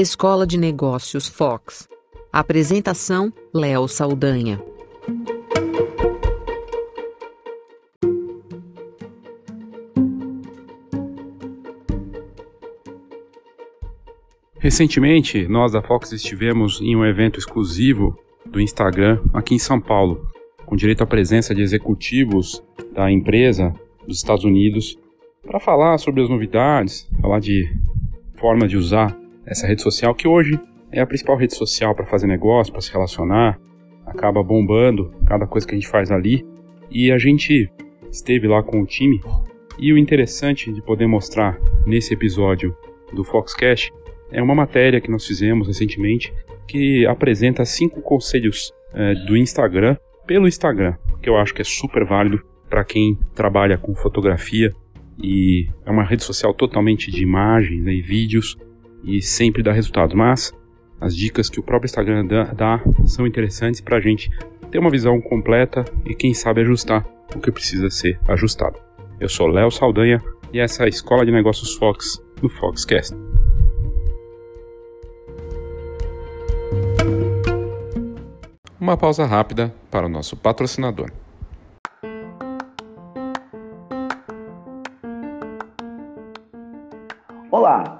Escola de Negócios Fox. Apresentação: Léo Saldanha. Recentemente, nós da Fox estivemos em um evento exclusivo do Instagram aqui em São Paulo, com direito à presença de executivos da empresa dos Estados Unidos para falar sobre as novidades, falar de forma de usar essa rede social que hoje é a principal rede social para fazer negócio, para se relacionar, acaba bombando cada coisa que a gente faz ali. E a gente esteve lá com o time. E o interessante de poder mostrar nesse episódio do Foxcast é uma matéria que nós fizemos recentemente que apresenta cinco conselhos é, do Instagram pelo Instagram, que eu acho que é super válido para quem trabalha com fotografia. E é uma rede social totalmente de imagens né, e vídeos e sempre dá resultado. Mas as dicas que o próprio Instagram dá, são interessantes para a gente ter uma visão completa e quem sabe ajustar o que precisa ser ajustado. Eu sou Léo Saldanha e essa é a Escola de Negócios Fox no Foxcast. Uma pausa rápida para o nosso patrocinador. Olá,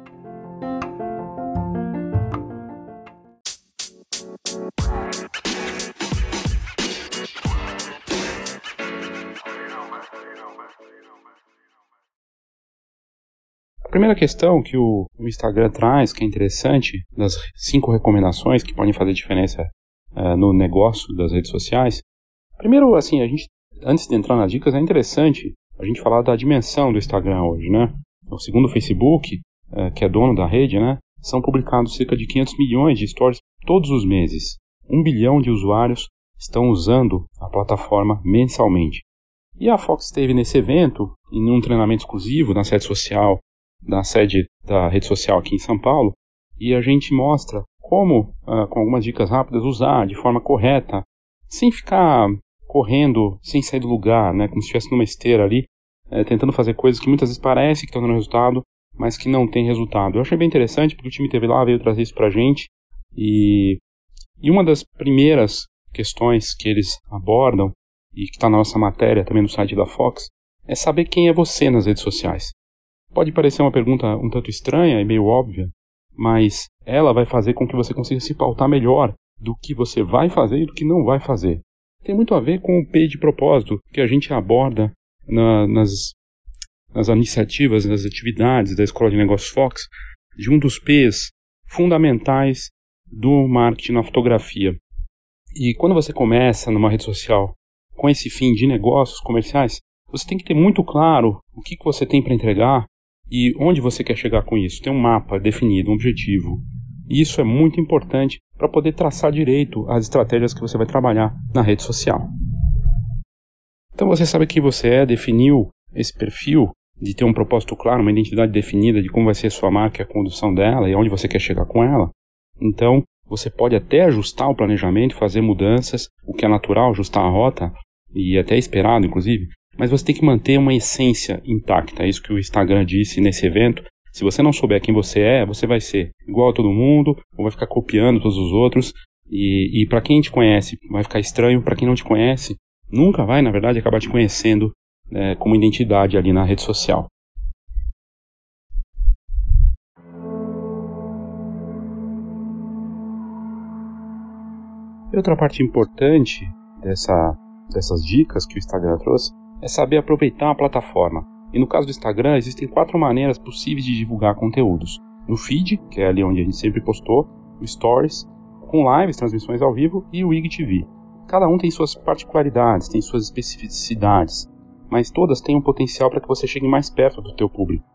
Primeira questão que o, Instagram traz, que é interessante, das cinco recomendações que podem fazer diferença uh, no negócio das redes sociais. Primeiro, assim, a gente, antes de entrar nas dicas, é interessante a gente falar da dimensão do Instagram hoje, né? O segundo Facebook, uh, que é dono da rede, né? São publicados cerca de 500 milhões de stories todos os meses. Um bilhão de usuários estão usando a plataforma mensalmente. E a Fox esteve nesse evento, em um treinamento exclusivo na sede social da sede da rede social aqui em São Paulo e a gente mostra como, uh, com algumas dicas rápidas, usar de forma correta, sem ficar correndo, sem sair do lugar, né, como se estivesse numa esteira ali, é, tentando fazer coisas que muitas vezes parece que estão dando resultado, mas que não tem resultado. Eu achei bem interessante porque o time teve lá, veio trazer isso pra gente e, e uma das primeiras questões que eles abordam e que está na nossa matéria também no site da Fox é saber quem é você nas redes sociais. Pode parecer uma pergunta um tanto estranha e meio óbvia, mas ela vai fazer com que você consiga se pautar melhor do que você vai fazer e do que não vai fazer. Tem muito a ver com o P de propósito que a gente aborda na, nas, nas iniciativas, nas atividades da Escola de Negócios Fox, de um dos P's fundamentais do marketing na fotografia. E quando você começa numa rede social com esse fim de negócios comerciais, você tem que ter muito claro o que, que você tem para entregar, e onde você quer chegar com isso. Tem um mapa definido, um objetivo. E isso é muito importante para poder traçar direito as estratégias que você vai trabalhar na rede social. Então você sabe quem você é, definiu esse perfil de ter um propósito claro, uma identidade definida de como vai ser sua marca a condução dela e onde você quer chegar com ela. Então, você pode até ajustar o planejamento, fazer mudanças, o que é natural, ajustar a rota e até esperado, inclusive, mas você tem que manter uma essência intacta. É isso que o Instagram disse nesse evento. Se você não souber quem você é, você vai ser igual a todo mundo, ou vai ficar copiando todos os outros. E, e para quem te conhece, vai ficar estranho. Para quem não te conhece, nunca vai, na verdade, acabar te conhecendo é, como identidade ali na rede social. E outra parte importante dessa, dessas dicas que o Instagram trouxe é saber aproveitar a plataforma. E no caso do Instagram, existem quatro maneiras possíveis de divulgar conteúdos. No feed, que é ali onde a gente sempre postou, o Stories, com lives, transmissões ao vivo e o IGTV. Cada um tem suas particularidades, tem suas especificidades, mas todas têm um potencial para que você chegue mais perto do teu público.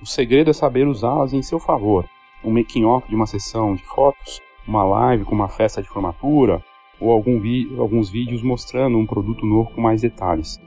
O segredo é saber usá-las em seu favor. Um making-off de uma sessão de fotos, uma live com uma festa de formatura, ou algum alguns vídeos mostrando um produto novo com mais detalhes.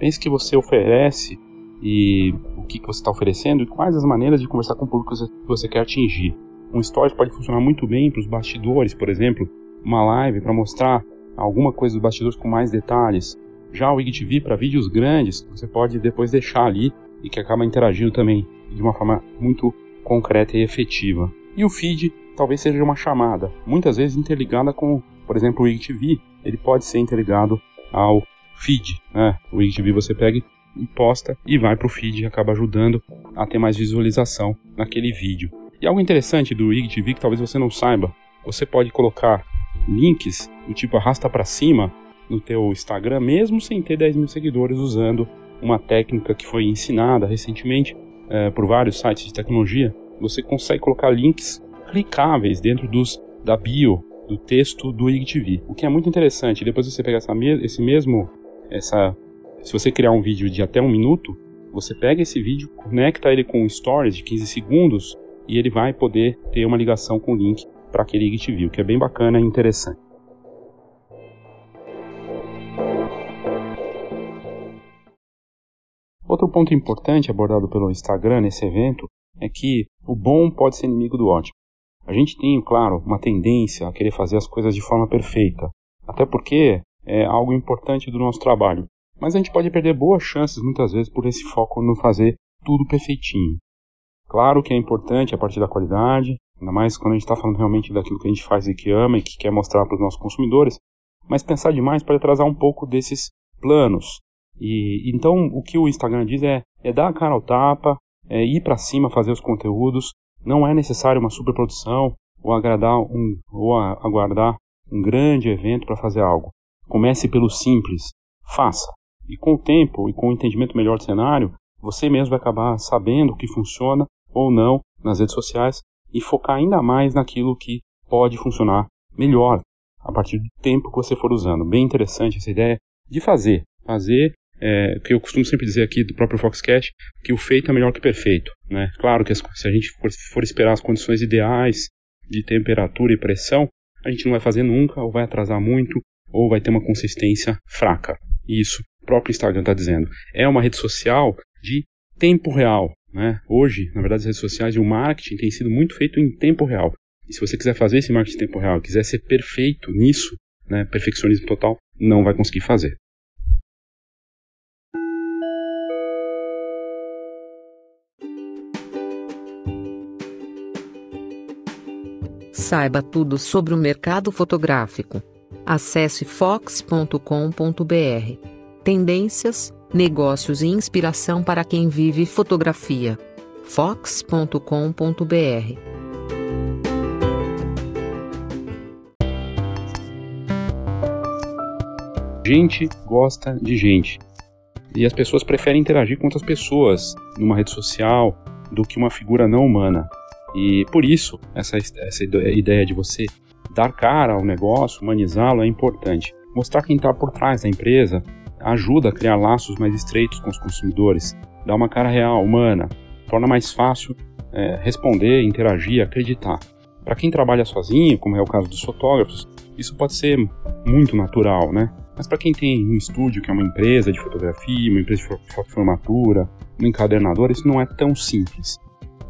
Pense que você oferece e o que, que você está oferecendo e quais as maneiras de conversar com o público que você quer atingir. Um story pode funcionar muito bem para os bastidores, por exemplo, uma live para mostrar alguma coisa dos bastidores com mais detalhes. Já o IGTV para vídeos grandes, você pode depois deixar ali e que acaba interagindo também de uma forma muito concreta e efetiva. E o feed talvez seja uma chamada, muitas vezes interligada com, por exemplo, o IGTV, ele pode ser interligado ao feed. Né? O IGTV você pega e posta e vai para o feed e acaba ajudando a ter mais visualização naquele vídeo. E algo interessante do IGTV que talvez você não saiba, você pode colocar links do tipo arrasta para cima no teu Instagram, mesmo sem ter 10 mil seguidores, usando uma técnica que foi ensinada recentemente é, por vários sites de tecnologia. Você consegue colocar links clicáveis dentro dos da bio do texto do IGTV, o que é muito interessante. Depois você pega essa, esse mesmo essa se você criar um vídeo de até um minuto, você pega esse vídeo, conecta ele com stories de 15 segundos e ele vai poder ter uma ligação com o link para aquele o que é bem bacana e interessante. Outro ponto importante abordado pelo Instagram nesse evento é que o bom pode ser inimigo do ótimo. A gente tem, claro, uma tendência a querer fazer as coisas de forma perfeita, até porque é algo importante do nosso trabalho. Mas a gente pode perder boas chances muitas vezes por esse foco no fazer tudo perfeitinho. Claro que é importante a partir da qualidade, ainda mais quando a gente está falando realmente daquilo que a gente faz e que ama e que quer mostrar para os nossos consumidores, mas pensar demais pode atrasar um pouco desses planos. E então o que o Instagram diz é, é dar a cara ao tapa, é ir para cima fazer os conteúdos, não é necessário uma superprodução ou agradar um ou aguardar um grande evento para fazer algo. Comece pelo simples, faça. E com o tempo e com o entendimento melhor do cenário, você mesmo vai acabar sabendo o que funciona ou não nas redes sociais e focar ainda mais naquilo que pode funcionar melhor a partir do tempo que você for usando. Bem interessante essa ideia de fazer. Fazer, é, que eu costumo sempre dizer aqui do próprio Foxcast, que o feito é melhor que o perfeito. Né? Claro que as, se a gente for, for esperar as condições ideais de temperatura e pressão, a gente não vai fazer nunca, ou vai atrasar muito, ou vai ter uma consistência fraca. Isso o próprio Instagram está dizendo. É uma rede social de tempo real. Né? Hoje, na verdade, as redes sociais e o marketing tem sido muito feito em tempo real. E se você quiser fazer esse marketing em tempo real, quiser ser perfeito nisso, né, perfeccionismo total, não vai conseguir fazer. Saiba tudo sobre o mercado fotográfico. Acesse fox.com.br. Tendências, negócios e inspiração para quem vive fotografia. fox.com.br. Gente gosta de gente. E as pessoas preferem interagir com outras pessoas numa rede social do que uma figura não humana. E por isso, essa, essa ideia de você dar cara ao negócio, humanizá-lo é importante. Mostrar quem está por trás da empresa ajuda a criar laços mais estreitos com os consumidores, dá uma cara real, humana, torna mais fácil é, responder, interagir, acreditar. Para quem trabalha sozinho, como é o caso dos fotógrafos, isso pode ser muito natural, né? Mas para quem tem um estúdio, que é uma empresa de fotografia, uma empresa de formatura, um encadernador, isso não é tão simples.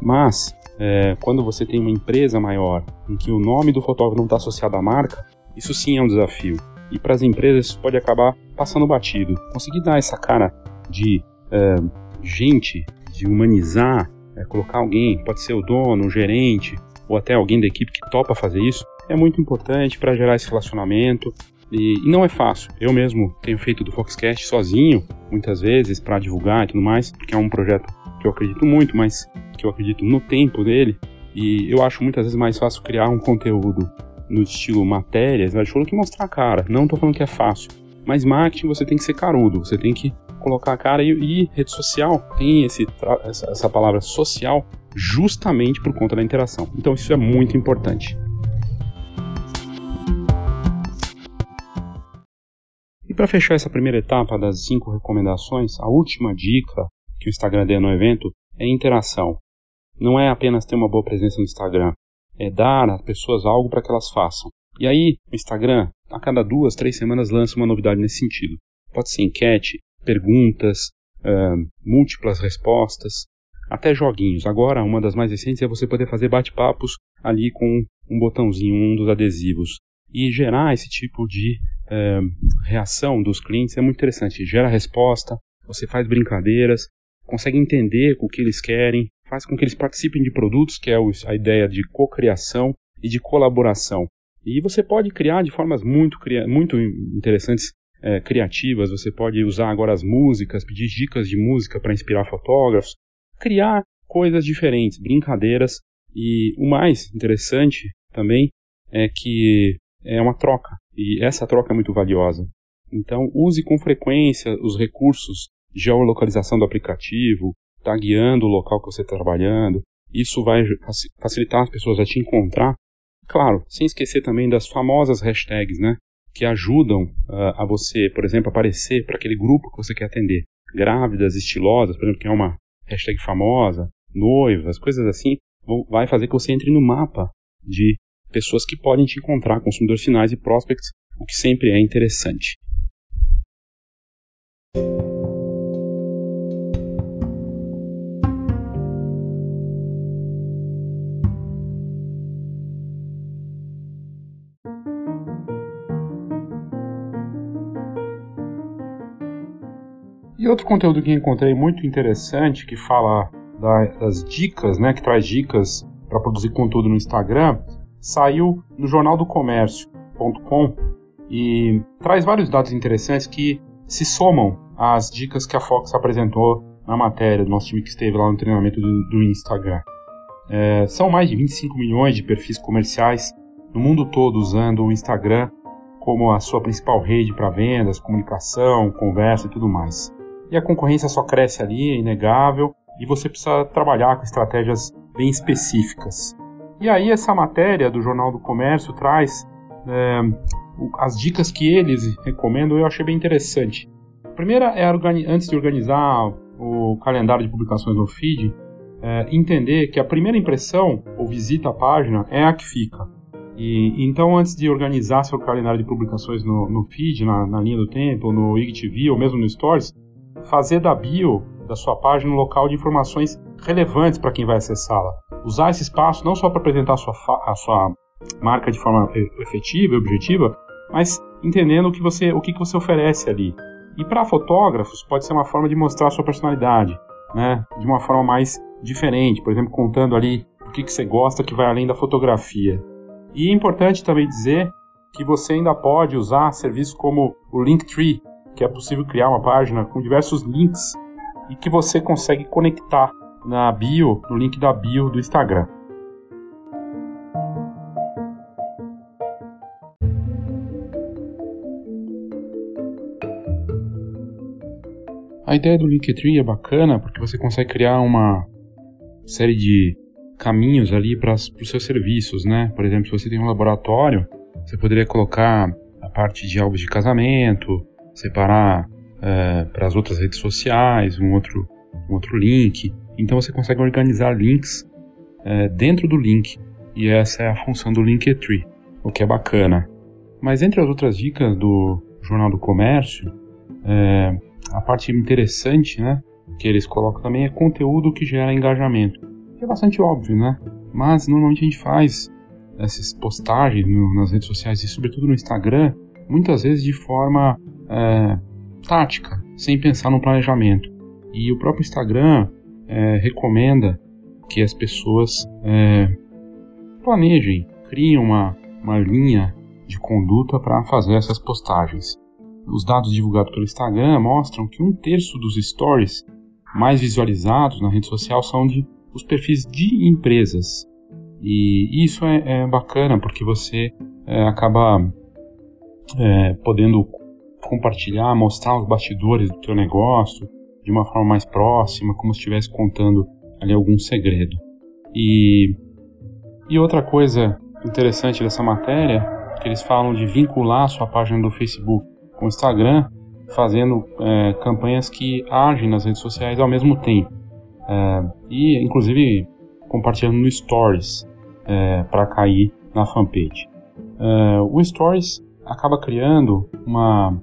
Mas é, quando você tem uma empresa maior, em que o nome do fotógrafo não está associado à marca, isso sim é um desafio. E para as empresas isso pode acabar passando batido. Conseguir dar essa cara de é, gente, de humanizar, é, colocar alguém, pode ser o dono, o gerente, ou até alguém da equipe que topa fazer isso, é muito importante para gerar esse relacionamento. E, e, não é fácil. Eu mesmo tenho feito do Foxcast sozinho, muitas vezes, para divulgar e tudo mais, porque é um projeto que eu acredito muito, mas que eu acredito no tempo dele, e eu acho muitas vezes mais fácil criar um conteúdo no estilo matérias, né, Acho que mostrar a cara. Não tô falando que é fácil, mas marketing você tem que ser carudo, você tem que colocar a cara e, e rede social tem esse, essa, essa palavra social justamente por conta da interação. Então isso é muito importante. E para fechar essa primeira etapa das cinco recomendações, a última dica que o Instagram deu no evento é interação. Não é apenas ter uma boa presença no Instagram, é dar às pessoas algo para que elas façam. E aí, o Instagram, a cada duas, três semanas, lança uma novidade nesse sentido. Pode ser enquete, perguntas, uh, múltiplas respostas, até joguinhos. Agora, uma das mais recentes é você poder fazer bate-papos ali com um botãozinho, um dos adesivos. E gerar esse tipo de uh, reação dos clientes é muito interessante. Gera resposta, você faz brincadeiras, consegue entender o que eles querem, faz com que eles participem de produtos, que é a ideia de cocriação e de colaboração. E você pode criar de formas muito, muito interessantes, é, criativas. Você pode usar agora as músicas, pedir dicas de música para inspirar fotógrafos, criar coisas diferentes, brincadeiras. E o mais interessante também é que é uma troca. E essa troca é muito valiosa. Então, use com frequência os recursos de geolocalização do aplicativo, tagueando o local que você está trabalhando. Isso vai facilitar as pessoas a te encontrar Claro, sem esquecer também das famosas hashtags, né? Que ajudam uh, a você, por exemplo, aparecer para aquele grupo que você quer atender. Grávidas, estilosas, por exemplo, que é uma hashtag famosa, noivas, coisas assim, vai fazer que você entre no mapa de pessoas que podem te encontrar, consumidores finais e prospects, o que sempre é interessante. E outro conteúdo que encontrei muito interessante, que fala da, das dicas, né, que traz dicas para produzir conteúdo no Instagram, saiu no jornal do comércio.com e traz vários dados interessantes que se somam às dicas que a Fox apresentou na matéria do nosso time que esteve lá no treinamento do, do Instagram. É, são mais de 25 milhões de perfis comerciais no mundo todo usando o Instagram como a sua principal rede para vendas, comunicação, conversa e tudo mais e a concorrência só cresce ali, é inegável, e você precisa trabalhar com estratégias bem específicas. E aí essa matéria do Jornal do Comércio traz é, as dicas que eles recomendam, eu achei bem interessante. A primeira é, antes de organizar o calendário de publicações no feed, é, entender que a primeira impressão ou visita à página é a que fica. E, então, antes de organizar seu calendário de publicações no, no feed, na, na linha do tempo, no IGTV ou mesmo no Stories, fazer da bio da sua página um local de informações relevantes para quem vai acessá-la. Usar esse espaço não só para apresentar a sua, a sua marca de forma efetiva e objetiva, mas entendendo o que você, o que, que você oferece ali. E para fotógrafos, pode ser uma forma de mostrar a sua personalidade, né? de uma forma mais diferente, por exemplo, contando ali o que, que você gosta que vai além da fotografia. E é importante também dizer que você ainda pode usar serviços como o Linktree, que é possível criar uma página com diversos links e que você consegue conectar na bio, no link da bio do Instagram. A ideia do Linktree é bacana porque você consegue criar uma série de caminhos ali para os seus serviços, né? Por exemplo, se você tem um laboratório, você poderia colocar a parte de álbuns de casamento, separar é, para as outras redes sociais, um outro, um outro link. Então você consegue organizar links é, dentro do link. E essa é a função do Linktree, o que é bacana. Mas entre as outras dicas do Jornal do Comércio, é, a parte interessante né, que eles colocam também é conteúdo que gera engajamento. Que é bastante óbvio, né? Mas normalmente a gente faz essas postagens no, nas redes sociais e sobretudo no Instagram, muitas vezes de forma é, tática, sem pensar no planejamento. E o próprio Instagram é, recomenda que as pessoas é, planejem, criem uma, uma linha de conduta para fazer essas postagens. Os dados divulgados pelo Instagram mostram que um terço dos stories mais visualizados na rede social são de os perfis de empresas. E isso é, é bacana porque você é, acaba é, podendo compartilhar, mostrar os bastidores do teu negócio de uma forma mais próxima, como se estivesse contando ali algum segredo. E, e outra coisa interessante dessa matéria, que eles falam de vincular a sua página do Facebook o Instagram fazendo é, campanhas que agem nas redes sociais ao mesmo tempo. É, e, inclusive, compartilhando no Stories é, para cair na fanpage. É, o Stories acaba criando uma,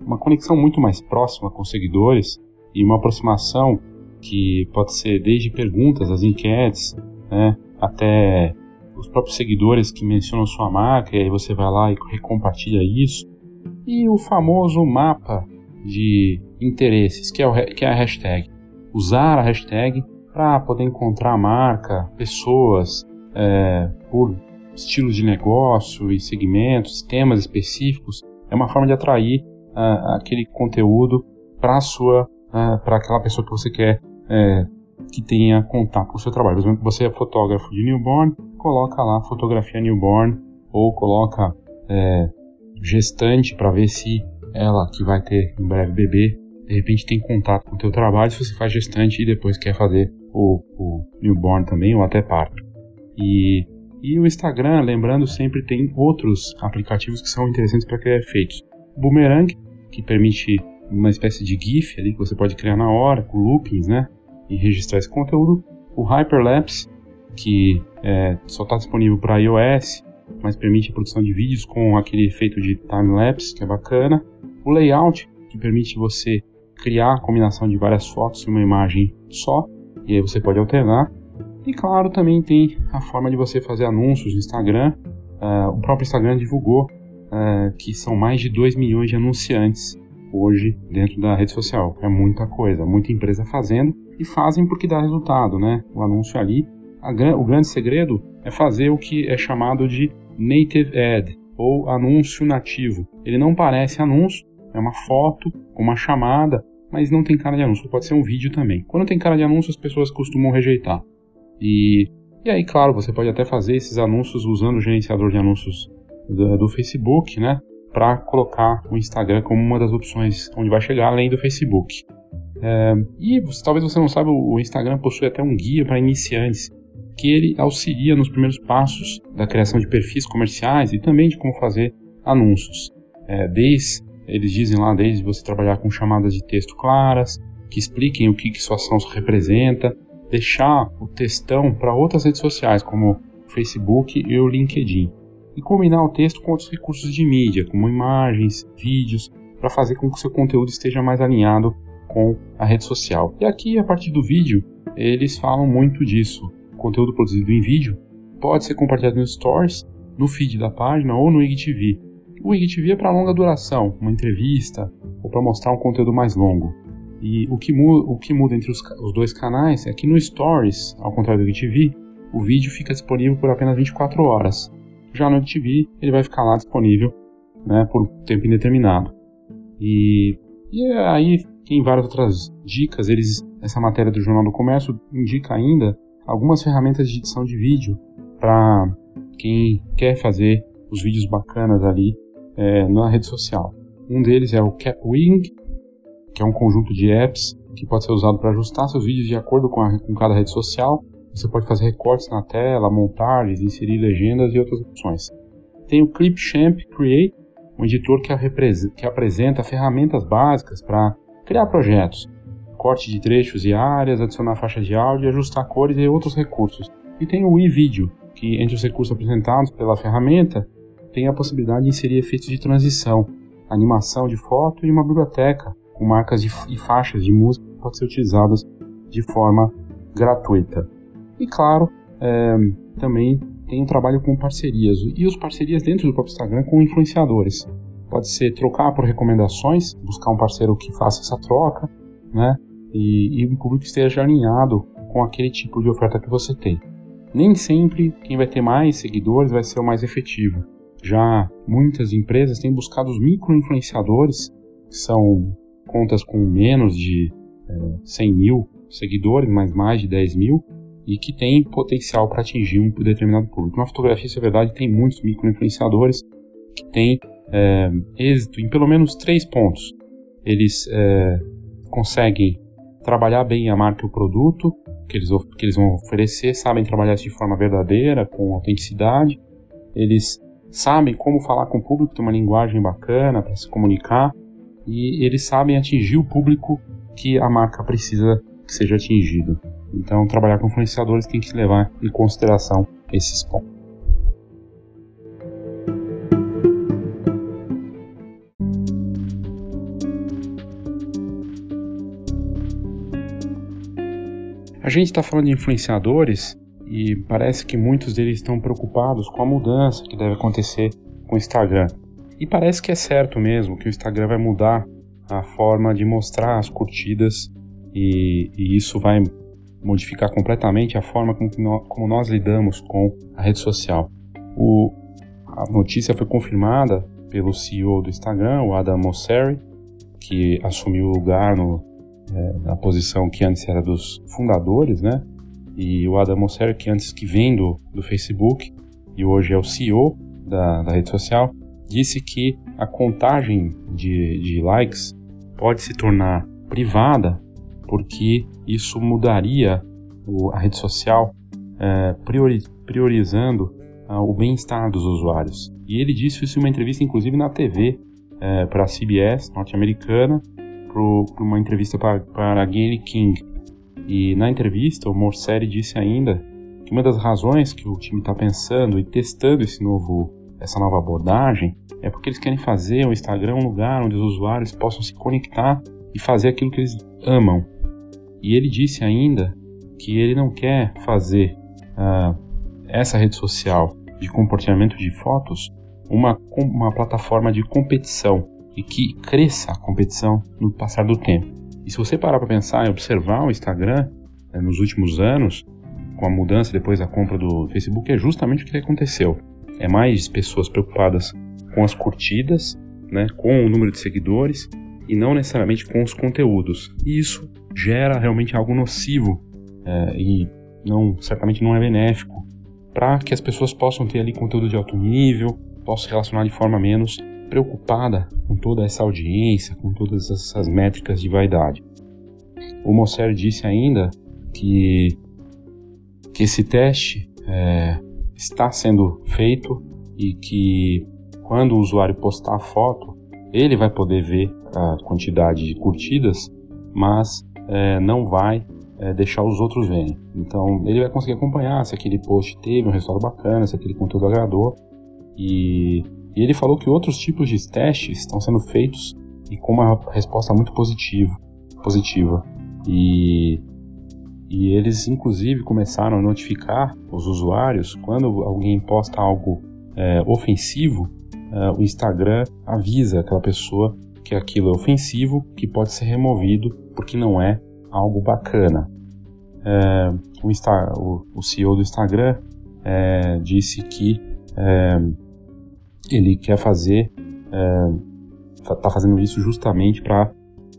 uma conexão muito mais próxima com os seguidores e uma aproximação que pode ser desde perguntas, as enquetes, né, até os próprios seguidores que mencionam sua marca, e aí você vai lá e recompartilha isso. E o famoso mapa de interesses, que é, o, que é a hashtag. Usar a hashtag para poder encontrar a marca, pessoas é, por estilos de negócio e segmentos, temas específicos, é uma forma de atrair uh, aquele conteúdo para sua uh, para aquela pessoa que você quer é, que tenha contato com o seu trabalho. Por exemplo, você é fotógrafo de newborn, coloca lá fotografia newborn ou coloca é, gestante para ver se ela que vai ter em breve bebê de repente tem contato com o teu trabalho se você faz gestante e depois quer fazer o, o newborn também ou até parto. E, e o Instagram, lembrando, sempre tem outros aplicativos que são interessantes para criar efeitos. Boomerang, que permite uma espécie de GIF ali que você pode criar na hora, com loopings, né? E registrar esse conteúdo. O Hyperlapse, que é, só está disponível para iOS, mas permite a produção de vídeos com aquele efeito de time-lapse, que é bacana. O Layout, que permite você criar a combinação de várias fotos em uma imagem só, e aí você pode alternar. E claro, também tem a forma de você fazer anúncios no Instagram. Uh, o próprio Instagram divulgou uh, que são mais de 2 milhões de anunciantes hoje dentro da rede social. É muita coisa, muita empresa fazendo e fazem porque dá resultado, né? O anúncio ali. A, o grande segredo é fazer o que é chamado de native ad ou anúncio nativo. Ele não parece anúncio, é uma foto, uma chamada, mas não tem cara de anúncio. Pode ser um vídeo também. Quando tem cara de anúncio, as pessoas costumam rejeitar. E, e aí, claro, você pode até fazer esses anúncios usando o gerenciador de anúncios do, Facebook, né? Para colocar o Instagram como uma das opções onde vai chegar, além do Facebook. É, e você, talvez você não saiba, o Instagram possui até um guia para iniciantes, que ele auxilia nos primeiros passos da criação de perfis comerciais e também de como fazer anúncios. É, desde, eles dizem lá, desde você trabalhar com chamadas de texto claras, que expliquem o que, que sua ação representa, deixar o textão para outras redes sociais, como o Facebook e o LinkedIn, e combinar o texto com outros recursos de mídia, como imagens, vídeos, para fazer com que o seu conteúdo esteja mais alinhado com a rede social. E aqui, a partir do vídeo, eles falam muito disso. O conteúdo produzido em vídeo pode ser compartilhado no Stories, no feed da página ou no IGTV. O IGTV é para longa duração, uma entrevista ou para mostrar um conteúdo mais longo. E o que, muda, o que muda entre os, os, dois canais é que no Stories, ao contrário do IGTV, o vídeo fica disponível por apenas 24 horas. Já no IGTV, ele vai ficar lá disponível né, por tempo indeterminado. E, e aí tem várias outras dicas. Eles, essa matéria do Jornal do Comércio indica ainda algumas ferramentas de edição de vídeo para quem quer fazer os vídeos bacanas ali é, na rede social. Um deles é o Capwing, que é um conjunto de apps que pode ser usado para ajustar seus vídeos de acordo com, a, com cada rede social. Você pode fazer recortes na tela, montagens, inserir legendas e outras opções. Tem o Clipchamp Create, um editor que, que apresenta ferramentas básicas para criar projetos, corte de trechos e áreas, adicionar faixa de áudio, ajustar cores e outros recursos. E tem o eVideo, que entre os recursos apresentados pela ferramenta tem a possibilidade de inserir efeitos de transição, animação de foto e uma biblioteca com marcas e faixas de música que podem ser utilizadas de forma gratuita. E claro, é, também tem um trabalho com parcerias e os parcerias dentro do próprio Instagram com influenciadores. Pode ser trocar por recomendações, buscar um parceiro que faça essa troca, né? E, e um público esteja alinhado com aquele tipo de oferta que você tem. Nem sempre quem vai ter mais seguidores vai ser o mais efetivo. Já muitas empresas têm buscado os micro-influenciadores, que são contas com menos de é, 100 mil seguidores, mas mais de 10 mil, e que tem potencial para atingir um determinado público. Na fotografia, isso é verdade, tem muitos micro-influenciadores que têm é, êxito em pelo menos três pontos. Eles é, conseguem trabalhar bem a marca e o produto que eles, que eles vão oferecer, sabem trabalhar de forma verdadeira, com autenticidade, eles sabem como falar com o público, tem uma linguagem bacana para se comunicar e eles sabem atingir o público que a marca precisa que seja atingido. Então, trabalhar com influenciadores tem que levar em consideração esses pontos. A gente está falando de influenciadores e parece que muitos deles estão preocupados com a mudança que deve acontecer com o Instagram. E parece que é certo mesmo que o Instagram vai mudar a forma de mostrar as curtidas e, e isso vai modificar completamente a forma como nós, lidamos com a rede social. O, a notícia foi confirmada pelo CEO do Instagram, o Adam Mosseri, que assumiu o lugar no, é, na posição que antes era dos fundadores, né? E o Adam Mosseri, que antes que vem do, do Facebook e hoje é o CEO da, da rede social, disse que a contagem de, de likes pode se tornar privada porque isso mudaria a rede social é, priori, priorizando uh, o bem-estar dos usuários. E ele disse isso em uma entrevista, inclusive na TV, é, para a CBS norte-americana, para uma entrevista para, para Gayle King. E na entrevista, o Morseri disse ainda que uma das razões que o time está pensando e testando esse novo, essa nova abordagem é porque eles querem fazer o Instagram um lugar onde os usuários possam se conectar e fazer aquilo que eles amam. E ele disse ainda que ele não quer fazer uh, essa rede social de compartilhamento de fotos uma, uma plataforma de competição e que cresça a competição no passar do tempo. E se você parar para pensar e observar o Instagram né, nos últimos anos, com a mudança depois da compra do Facebook, é justamente o que aconteceu. É mais pessoas preocupadas com as curtidas, né, com o número de seguidores e não necessariamente com os conteúdos. E isso gera realmente algo nocivo é, e não certamente não é benéfico para que as pessoas possam ter ali conteúdo de alto nível, possam se relacionar de forma menos preocupada com toda essa audiência, com todas essas métricas de vaidade. O Mosseri disse ainda que, que esse teste é, está sendo feito e que quando o usuário postar a foto, ele vai poder ver a quantidade de curtidas, mas é, não vai é, deixar os outros verem. Então ele vai conseguir acompanhar se aquele post teve um resultado bacana, se aquele conteúdo agradou e e ele falou que outros tipos de testes estão sendo feitos e com uma resposta muito positiva. positiva. E, e eles, inclusive, começaram a notificar os usuários quando alguém posta algo é, ofensivo, é, o Instagram avisa aquela pessoa que aquilo é ofensivo, que pode ser removido porque não é algo bacana. É, o, Insta, o, o, CEO do Instagram é, disse que é, ele quer fazer, está é, fazendo isso justamente para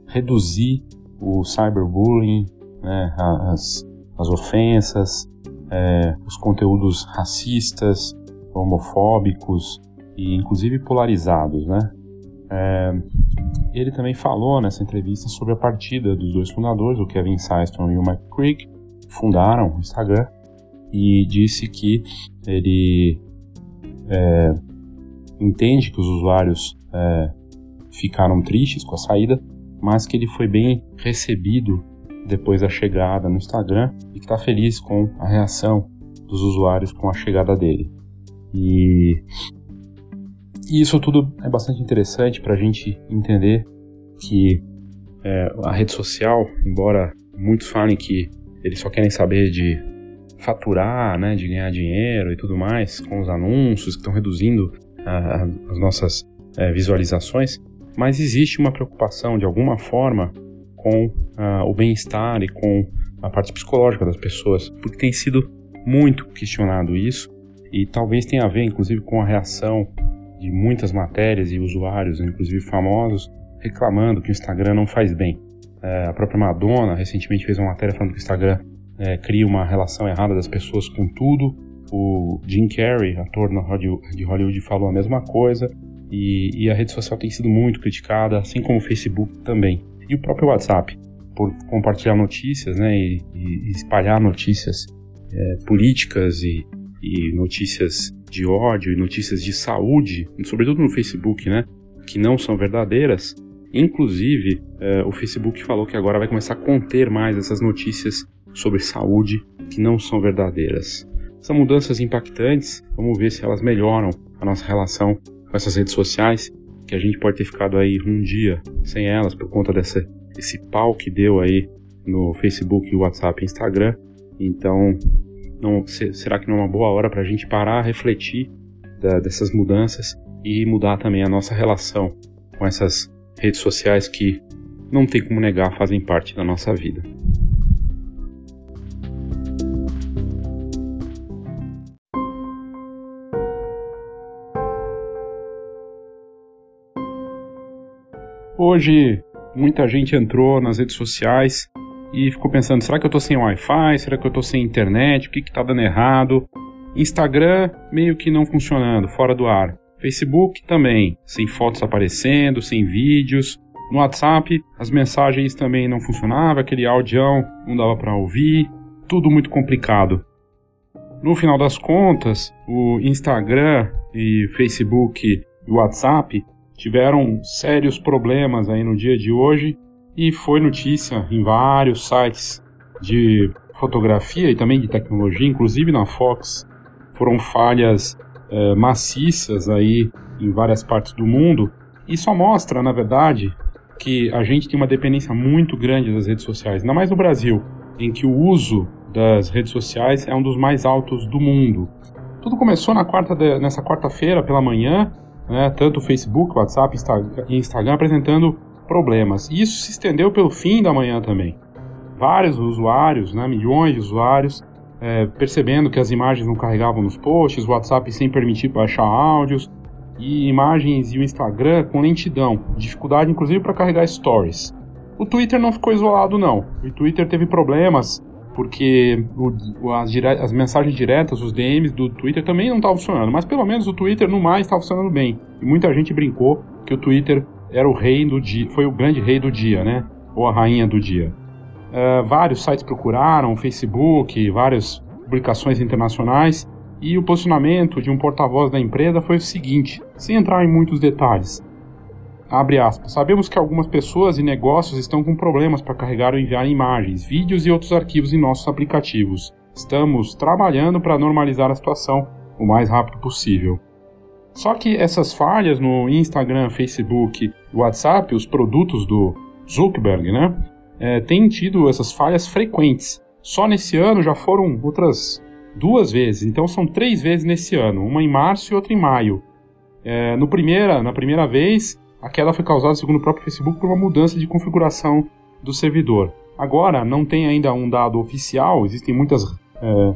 reduzir o cyberbullying, né, as, as ofensas, é, os conteúdos racistas, homofóbicos e inclusive polarizados, né? É, ele também falou nessa entrevista sobre a partida dos dois fundadores, o Kevin Systrom e o Mike Crick, fundaram o Instagram, e disse que ele é, entende que os usuários é, ficaram tristes com a saída, mas que ele foi bem recebido depois da chegada no Instagram e que está feliz com a reação dos usuários com a chegada dele. E, e isso tudo é bastante interessante para a gente entender que é, a rede social, embora muitos falem que eles só querem saber de faturar, né, de ganhar dinheiro e tudo mais com os anúncios que estão reduzindo as nossas é, visualizações, mas existe uma preocupação de alguma forma com ah, o bem-estar e com a parte psicológica das pessoas, porque tem sido muito questionado isso e talvez tenha a ver, inclusive, com a reação de muitas matérias e usuários, inclusive famosos, reclamando que o Instagram não faz bem. É, a própria Madonna recentemente fez uma matéria falando que o Instagram é, cria uma relação errada das pessoas com tudo o Jim Carrey, ator de Hollywood, falou a mesma coisa. E, e, a rede social tem sido muito criticada, assim como o Facebook também. E o próprio WhatsApp, por compartilhar notícias né, e, e espalhar notícias é, políticas e, e, notícias de ódio e notícias de saúde, sobretudo no Facebook, né, que não são verdadeiras. Inclusive, eh, o Facebook falou que agora vai começar a conter mais essas notícias sobre saúde que não são verdadeiras. São mudanças impactantes, vamos ver se elas melhoram a nossa relação com essas redes sociais, que a gente pode ter ficado aí um dia sem elas por conta dessa, desse pau que deu aí no Facebook, WhatsApp e Instagram. Então, não, será que não é uma boa hora para a gente parar, refletir da, dessas mudanças e mudar também a nossa relação com essas redes sociais que não tem como negar fazem parte da nossa vida. Hoje muita gente entrou nas redes sociais e ficou pensando: será que eu estou sem Wi-Fi? Será que eu estou sem internet? O que está dando errado? Instagram meio que não funcionando, fora do ar. Facebook também, sem fotos aparecendo, sem vídeos. No WhatsApp, as mensagens também não funcionavam, aquele audião não dava para ouvir, tudo muito complicado. No final das contas, o Instagram e Facebook e o WhatsApp tiveram sérios problemas aí no dia de hoje e foi notícia em vários sites de fotografia e também de tecnologia, inclusive na Fox, foram falhas é, maciças aí em várias partes do mundo. E só mostra, na verdade, que a gente tem uma dependência muito grande das redes sociais, ainda mais no Brasil, em que o uso das redes sociais é um dos mais altos do mundo. Tudo começou na quarta de, nessa quarta-feira pela manhã, né, tanto o Facebook, WhatsApp e Instagram apresentando problemas. E isso se estendeu pelo fim da manhã também. Vários usuários, né, milhões de usuários, é, percebendo que as imagens não carregavam nos posts, o WhatsApp sem permitir baixar áudios, e imagens e o Instagram com lentidão, dificuldade inclusive para carregar stories. O Twitter não ficou isolado não. O Twitter teve problemas porque o, as, dire... as, mensagens diretas, os DMs do Twitter também não estavam funcionando, mas pelo menos o Twitter no mais estava funcionando bem. E muita gente brincou que o Twitter era o rei do dia, foi o grande rei do dia, né? Ou a rainha do dia. Uh, vários sites procuraram, Facebook, várias publicações internacionais, e o posicionamento de um porta-voz da empresa foi o seguinte, sem entrar em muitos detalhes. Abre aspas. Sabemos que algumas pessoas e negócios estão com problemas para carregar ou enviar imagens, vídeos e outros arquivos em nossos aplicativos. Estamos trabalhando para normalizar a situação o mais rápido possível. Só que essas falhas no Instagram, Facebook, WhatsApp, os produtos do Zuckerberg, né, é, têm tido essas falhas frequentes. Só nesse ano já foram outras duas vezes, então são três vezes nesse ano, uma em março e outra em maio. É, no primeira, na primeira vez, a queda foi causada, segundo o próprio Facebook, por uma mudança de configuração do servidor. Agora, não tem ainda um dado oficial, existem muitas, é,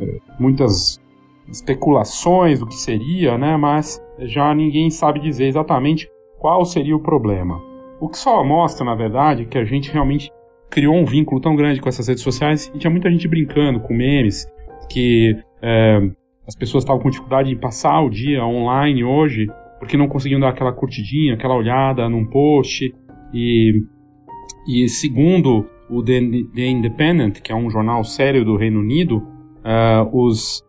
é, muitas especulações do que seria, né, mas já ninguém sabe dizer exatamente qual seria o problema. O que só mostra, na verdade, que a gente realmente criou um vínculo tão grande com essas redes sociais e tinha muita gente brincando com memes, que é, as pessoas estavam com dificuldade em passar o dia online hoje porque não conseguiam dar aquela curtidinha, aquela olhada num post. E, e segundo o The, Independent, que é um jornal sério do Reino Unido, uh, os,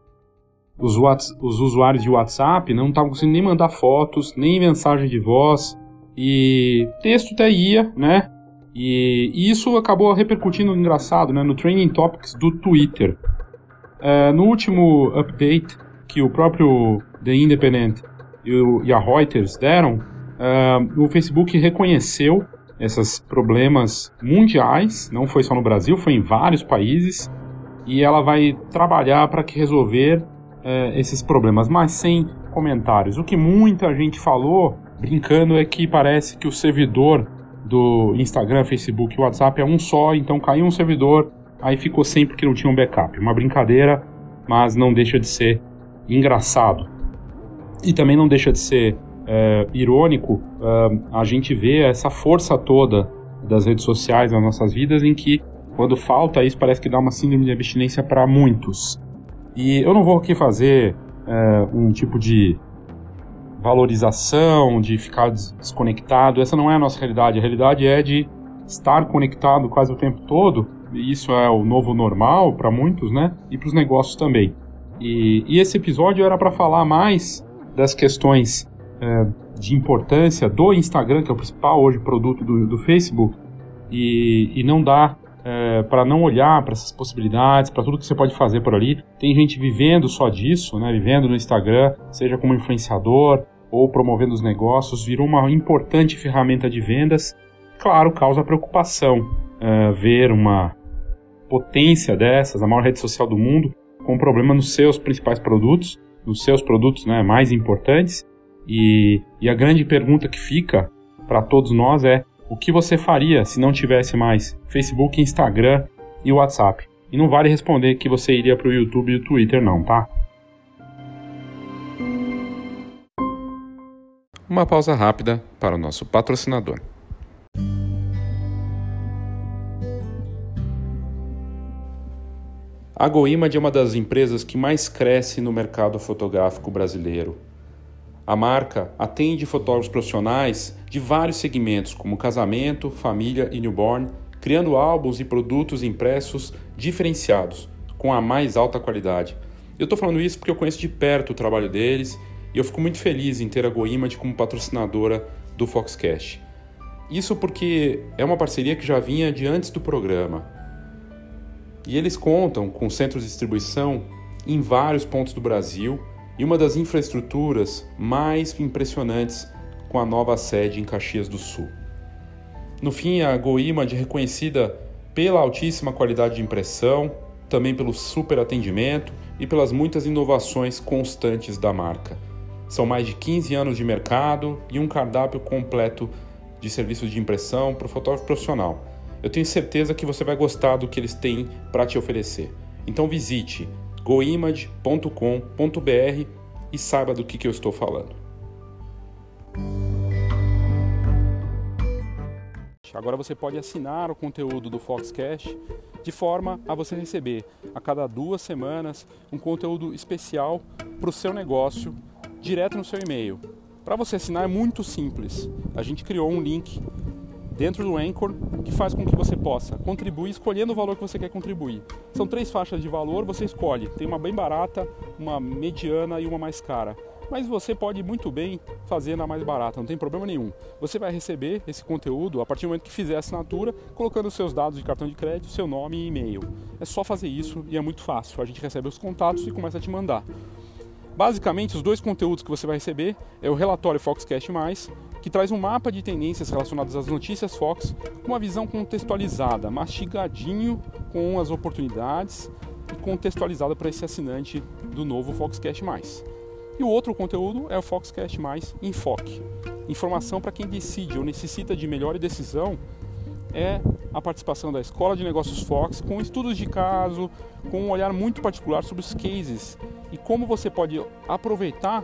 os, os usuários de WhatsApp não estavam conseguindo nem mandar fotos, nem mensagem de voz, e texto até ia, né? E, e isso acabou repercutindo, engraçado, né, no Training Topics do Twitter. Uh, no último update que o próprio The Independent e, o, e a Reuters deram, uh, o Facebook reconheceu esses problemas mundiais, não foi só no Brasil, foi em vários países, e ela vai trabalhar para que resolver uh, esses problemas, mas sem comentários. O que muita gente falou, brincando, é que parece que o servidor do Instagram, Facebook e WhatsApp é um só, então caiu um servidor, aí ficou sem porque não tinha um backup. Uma brincadeira, mas não deixa de ser engraçado. E também não deixa de ser é, irônico é, a gente ver essa força toda das redes sociais nas nossas vidas, em que quando falta isso parece que dá uma síndrome de abstinência para muitos. E eu não vou aqui fazer é, um tipo de valorização, de ficar desconectado. Essa não é a nossa realidade. A realidade é de estar conectado quase o tempo todo. E isso é o novo normal para muitos, né? E para os negócios também. E, e esse episódio era para falar mais das questões é, de importância do Instagram, que é o principal hoje produto do, do Facebook, e, e não dá é, para não olhar para essas possibilidades, para tudo que você pode fazer por ali. Tem gente vivendo só disso, né, vivendo no Instagram, seja como influenciador ou promovendo os negócios, virou uma importante ferramenta de vendas. Claro, causa preocupação é, ver uma potência dessas, a maior rede social do mundo, com problema nos seus principais produtos, nos seus produtos né, mais importantes. E, e a grande pergunta que fica para todos nós é: o que você faria se não tivesse mais Facebook, Instagram e WhatsApp? E não vale responder que você iria para o YouTube e o Twitter, não, tá? Uma pausa rápida para o nosso patrocinador. A GoImage é uma das empresas que mais cresce no mercado fotográfico brasileiro. A marca atende fotógrafos profissionais de vários segmentos, como casamento, família e newborn, criando álbuns e produtos impressos diferenciados, com a mais alta qualidade. Eu estou falando isso porque eu conheço de perto o trabalho deles e eu fico muito feliz em ter a GoImage como patrocinadora do Foxcast. Isso porque é uma parceria que já vinha de antes do programa. E eles contam com centros de distribuição em vários pontos do Brasil e uma das infraestruturas mais impressionantes com a nova sede em Caxias do Sul. No fim, a GoImage é reconhecida pela altíssima qualidade de impressão, também pelo super atendimento e pelas muitas inovações constantes da marca. São mais de 15 anos de mercado e um cardápio completo de serviços de impressão para o fotógrafo profissional eu tenho certeza que você vai gostar do que eles têm para te oferecer. Então visite goimage.com.br e saiba do que, que eu estou falando. Agora você pode assinar o conteúdo do Foxcast de forma a você receber a cada duas semanas um conteúdo especial para o seu negócio direto no seu e-mail. Para você assinar é muito simples. A gente criou um link dentro do Anchor que faz com que você possa contribuir escolhendo o valor que você quer contribuir. São três faixas de valor, você escolhe. Tem uma bem barata, uma mediana e uma mais cara. Mas você pode muito bem fazer na mais barata, não tem problema nenhum. Você vai receber esse conteúdo a partir do momento que fizer a assinatura, colocando seus dados de cartão de crédito, seu nome e e-mail. É só fazer isso e é muito fácil. A gente recebe os contatos e começa a te mandar. Basicamente, os dois conteúdos que você vai receber é o relatório Foxcast+, que traz um mapa de tendências relacionadas às notícias Fox, com uma visão contextualizada, mastigadinho com as oportunidades e contextualizada para esse assinante do novo Foxcast+. E o outro conteúdo é o Foxcast+, Enfoque. Informação para quem decide ou necessita de melhor decisão é a participação da Escola de Negócios Fox com estudos de caso, com um olhar muito particular sobre os cases e como você pode aproveitar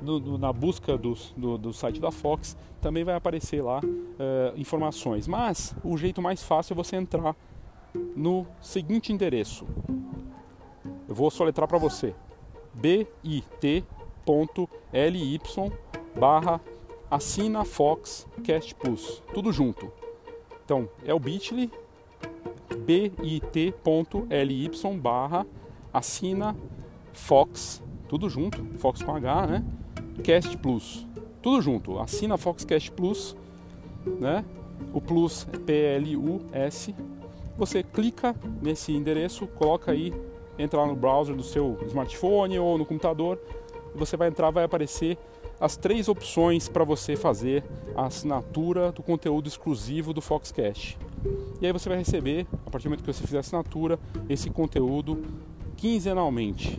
no, no, na busca do, do, do, site da Fox, também vai aparecer lá uh, informações. Mas o jeito mais fácil é você entrar no seguinte endereço. Eu vou soletrar para você: bit.ly barra assina Fox Cast Plus, tudo junto. Então, é o bit.ly bit.ly barra assina Fox, tudo junto, Fox com H, né? Cast Plus, tudo junto. Assina Fox Cast Plus, né? O Plus é P-L-U-S. Você clica nesse endereço, coloca aí, entra lá no browser do seu smartphone ou no computador, você vai entrar, vai aparecer as três opções para você fazer a assinatura do conteúdo exclusivo do Foxcast. E aí você vai receber, a partir do momento que você fizer a assinatura, esse conteúdo quinzenalmente,